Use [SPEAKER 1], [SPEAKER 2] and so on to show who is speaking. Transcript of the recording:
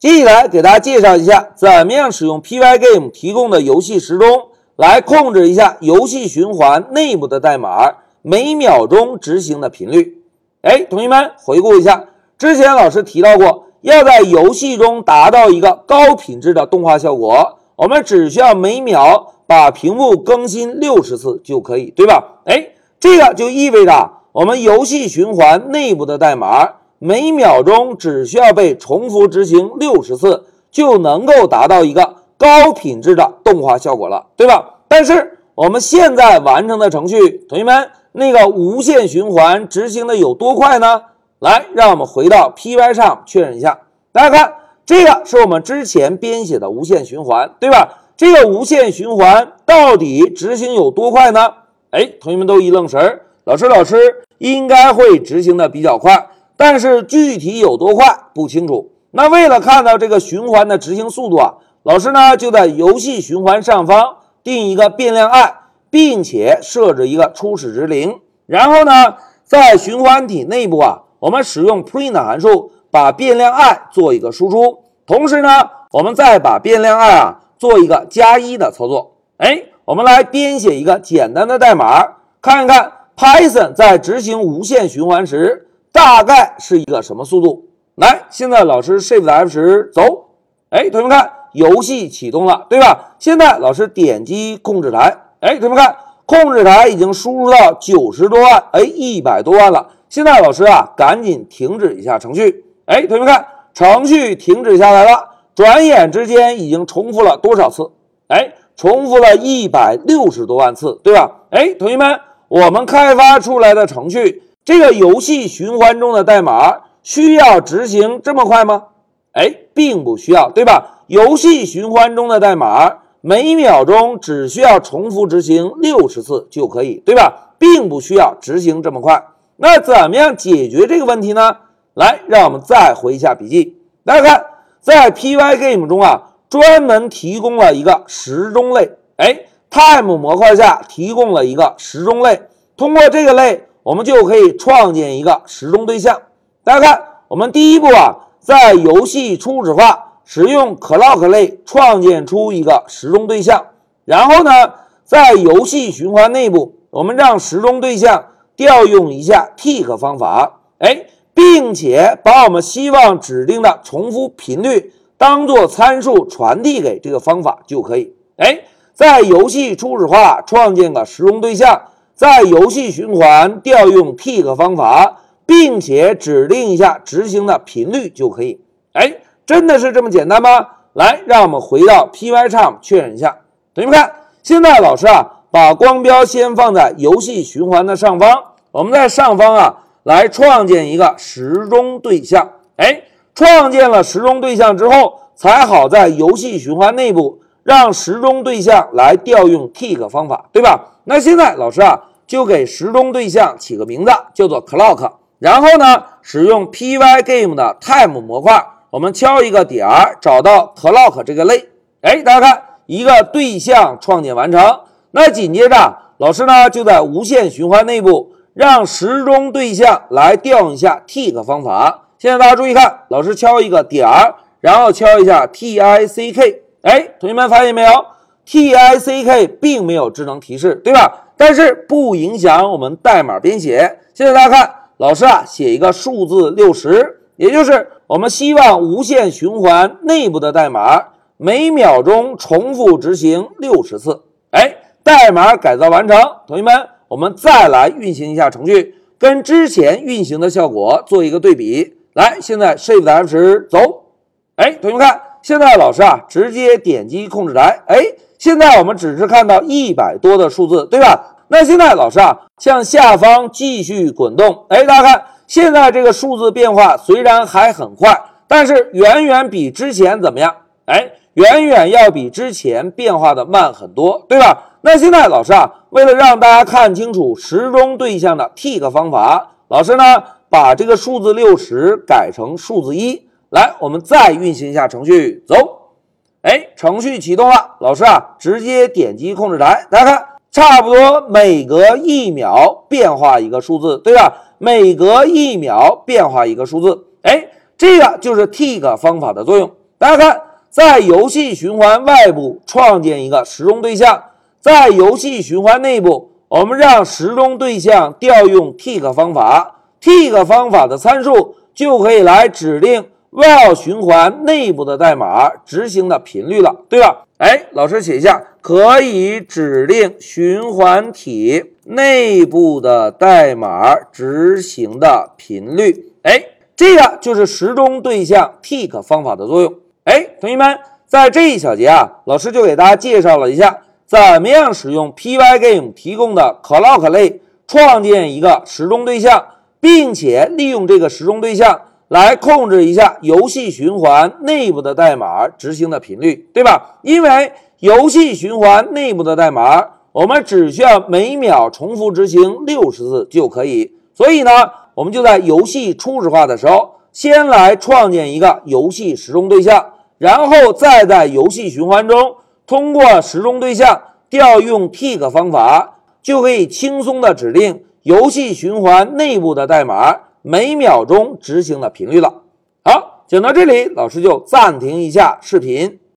[SPEAKER 1] 接下来给大家介绍一下，怎么样使用 Pygame 提供的游戏时钟来控制一下游戏循环内部的代码每秒钟执行的频率。哎，同学们回顾一下，之前老师提到过，要在游戏中达到一个高品质的动画效果，我们只需要每秒把屏幕更新六十次就可以，对吧？哎，这个就意味着我们游戏循环内部的代码。每秒钟只需要被重复执行六十次，就能够达到一个高品质的动画效果了，对吧？但是我们现在完成的程序，同学们那个无限循环执行的有多快呢？来，让我们回到 Py 上确认一下。大家看，这个是我们之前编写的无限循环，对吧？这个无限循环到底执行有多快呢？哎，同学们都一愣神儿，老师，老师应该会执行的比较快。但是具体有多快不清楚。那为了看到这个循环的执行速度啊，老师呢就在游戏循环上方定一个变量 i，并且设置一个初始值零。然后呢，在循环体内部啊，我们使用 print 函数把变量 i 做一个输出。同时呢，我们再把变量 i 啊做一个加一的操作。哎，我们来编写一个简单的代码，看一看 Python 在执行无限循环时。大概是一个什么速度？来，现在老师 Shift F 十走，哎，同学们看，游戏启动了，对吧？现在老师点击控制台，哎，同学们看，控制台已经输入到九十多万，哎，一百多万了。现在老师啊，赶紧停止一下程序，哎，同学们看，程序停止下来了。转眼之间已经重复了多少次？哎，重复了一百六十多万次，对吧？哎，同学们，我们开发出来的程序。这个游戏循环中的代码需要执行这么快吗？哎，并不需要，对吧？游戏循环中的代码每秒钟只需要重复执行六十次就可以，对吧？并不需要执行这么快。那怎么样解决这个问题呢？来，让我们再回一下笔记。大家看，在 Pygame 中啊，专门提供了一个时钟类，哎，Time 模块下提供了一个时钟类，通过这个类。我们就可以创建一个时钟对象。大家看，我们第一步啊，在游戏初始化使用 clock 类创建出一个时钟对象。然后呢，在游戏循环内部，我们让时钟对象调用一下 tick 方法，哎，并且把我们希望指定的重复频率当做参数传递给这个方法就可以。哎，在游戏初始化创建个时钟对象。在游戏循环调用 tick 方法，并且指定一下执行的频率就可以。哎，真的是这么简单吗？来，让我们回到 Pycharm 确认一下。同学们看，现在老师啊，把光标先放在游戏循环的上方，我们在上方啊来创建一个时钟对象。哎，创建了时钟对象之后，才好在游戏循环内部让时钟对象来调用 tick 方法，对吧？那现在老师啊。就给时钟对象起个名字，叫做 clock。然后呢，使用 Pygame 的 time 模块，我们敲一个点儿，找到 clock 这个类。哎，大家看，一个对象创建完成。那紧接着，老师呢就在无限循环内部让时钟对象来调用一下 tick 方法。现在大家注意看，老师敲一个点儿，然后敲一下 tick。哎，同学们发现没有？tick 并没有智能提示，对吧？但是不影响我们代码编写。现在大家看，老师啊写一个数字六十，也就是我们希望无限循环内部的代码每秒钟重复执行六十次。哎，代码改造完成。同学们，我们再来运行一下程序，跟之前运行的效果做一个对比。来，现在 Shift F 十走。哎，同学们看，现在老师啊直接点击控制台。哎。现在我们只是看到一百多的数字，对吧？那现在老师啊，向下方继续滚动，哎，大家看，现在这个数字变化虽然还很快，但是远远比之前怎么样？哎，远远要比之前变化的慢很多，对吧？那现在老师啊，为了让大家看清楚时钟对象的 tick 方法，老师呢把这个数字六十改成数字一，来，我们再运行一下程序，走。哎，程序启动了，老师啊，直接点击控制台，大家看，差不多每隔一秒变化一个数字，对吧？每隔一秒变化一个数字，哎，这个就是 tick 方法的作用。大家看，在游戏循环外部创建一个时钟对象，在游戏循环内部，我们让时钟对象调用 tick 方法，tick 方法的参数就可以来指定 while 循环内部的代码执行的频率了，对吧？哎，老师写一下，可以指定循环体内部的代码执行的频率。哎，这个就是时钟对象 tick 方法的作用。哎，同学们，在这一小节啊，老师就给大家介绍了一下怎么样使用 Pygame 提供的 clock 类创建一个时钟对象，并且利用这个时钟对象。来控制一下游戏循环内部的代码执行的频率，对吧？因为游戏循环内部的代码，我们只需要每秒重复执行六十次就可以。所以呢，我们就在游戏初始化的时候，先来创建一个游戏时钟对象，然后再在游戏循环中通过时钟对象调用 tick 方法，就可以轻松的指定游戏循环内部的代码。每秒钟执行的频率了。好，讲到这里，老师就暂停一下视频。